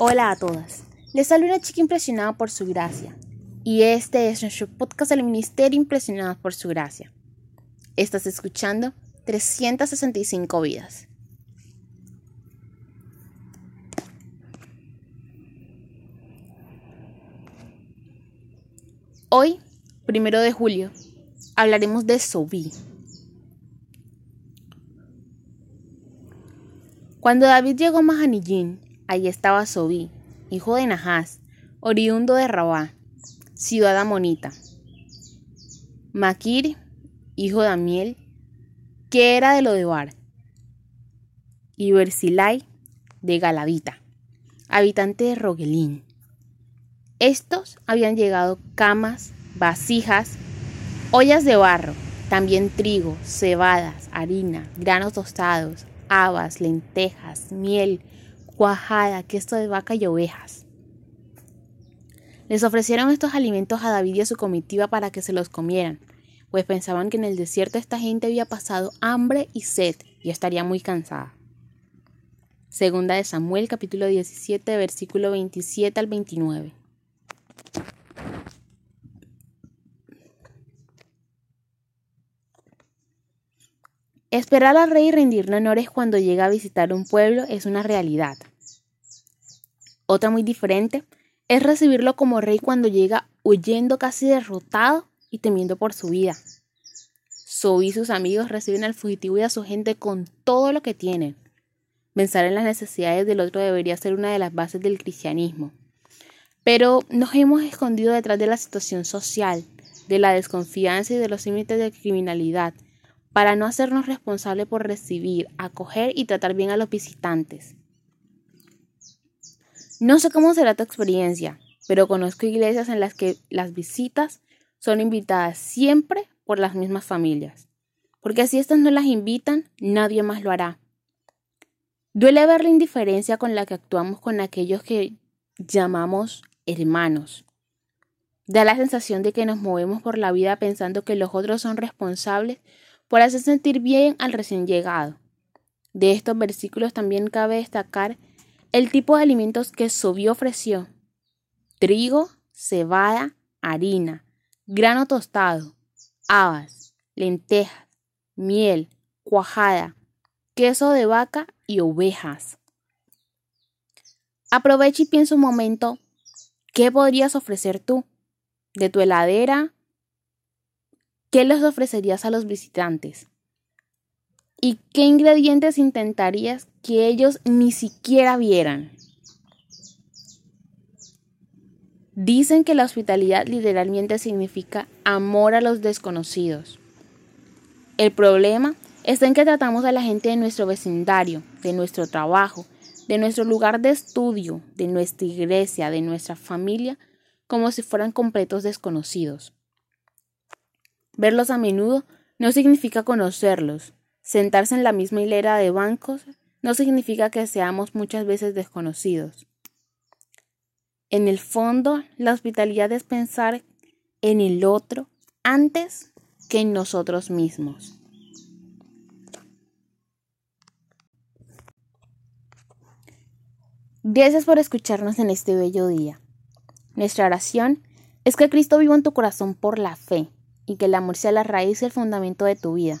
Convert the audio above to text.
Hola a todas. Les saluda una chica impresionada por su gracia. Y este es nuestro podcast del Ministerio Impresionados por su gracia. Estás escuchando 365 vidas. Hoy, primero de julio, hablaremos de Sobí. Cuando David llegó a Mahanillín, Allí estaba Sobí, hijo de Nahás, oriundo de Rabá, ciudad amonita. Maquir, hijo de Amiel, que era de Lodebar. Y Bersilai, de Galadita, habitante de Rogelín. Estos habían llegado camas, vasijas, ollas de barro, también trigo, cebadas, harina, granos tostados, habas, lentejas, miel, cuajada, queso de vaca y ovejas. Les ofrecieron estos alimentos a David y a su comitiva para que se los comieran, pues pensaban que en el desierto esta gente había pasado hambre y sed y estaría muy cansada. Segunda de Samuel capítulo 17 versículo 27 al 29. Esperar al rey y rendirle honores cuando llega a visitar un pueblo es una realidad. Otra muy diferente es recibirlo como rey cuando llega huyendo casi derrotado y temiendo por su vida. So y sus amigos reciben al fugitivo y a su gente con todo lo que tienen. Pensar en las necesidades del otro debería ser una de las bases del cristianismo. Pero nos hemos escondido detrás de la situación social, de la desconfianza y de los límites de criminalidad para no hacernos responsables por recibir, acoger y tratar bien a los visitantes. No sé cómo será tu experiencia, pero conozco iglesias en las que las visitas son invitadas siempre por las mismas familias, porque si estas no las invitan, nadie más lo hará. Duele ver la indiferencia con la que actuamos con aquellos que llamamos hermanos. Da la sensación de que nos movemos por la vida pensando que los otros son responsables por hacer sentir bien al recién llegado. De estos versículos también cabe destacar el tipo de alimentos que Sobí ofreció. Trigo, cebada, harina, grano tostado, habas, lentejas, miel, cuajada, queso de vaca y ovejas. Aprovecha y piensa un momento, ¿qué podrías ofrecer tú? ¿De tu heladera, ¿Qué les ofrecerías a los visitantes? ¿Y qué ingredientes intentarías que ellos ni siquiera vieran? Dicen que la hospitalidad literalmente significa amor a los desconocidos. El problema está en que tratamos a la gente de nuestro vecindario, de nuestro trabajo, de nuestro lugar de estudio, de nuestra iglesia, de nuestra familia, como si fueran completos desconocidos. Verlos a menudo no significa conocerlos. Sentarse en la misma hilera de bancos no significa que seamos muchas veces desconocidos. En el fondo, la hospitalidad es pensar en el otro antes que en nosotros mismos. Gracias por escucharnos en este bello día. Nuestra oración es que Cristo viva en tu corazón por la fe y que el amor sea la raíz y el fundamento de tu vida,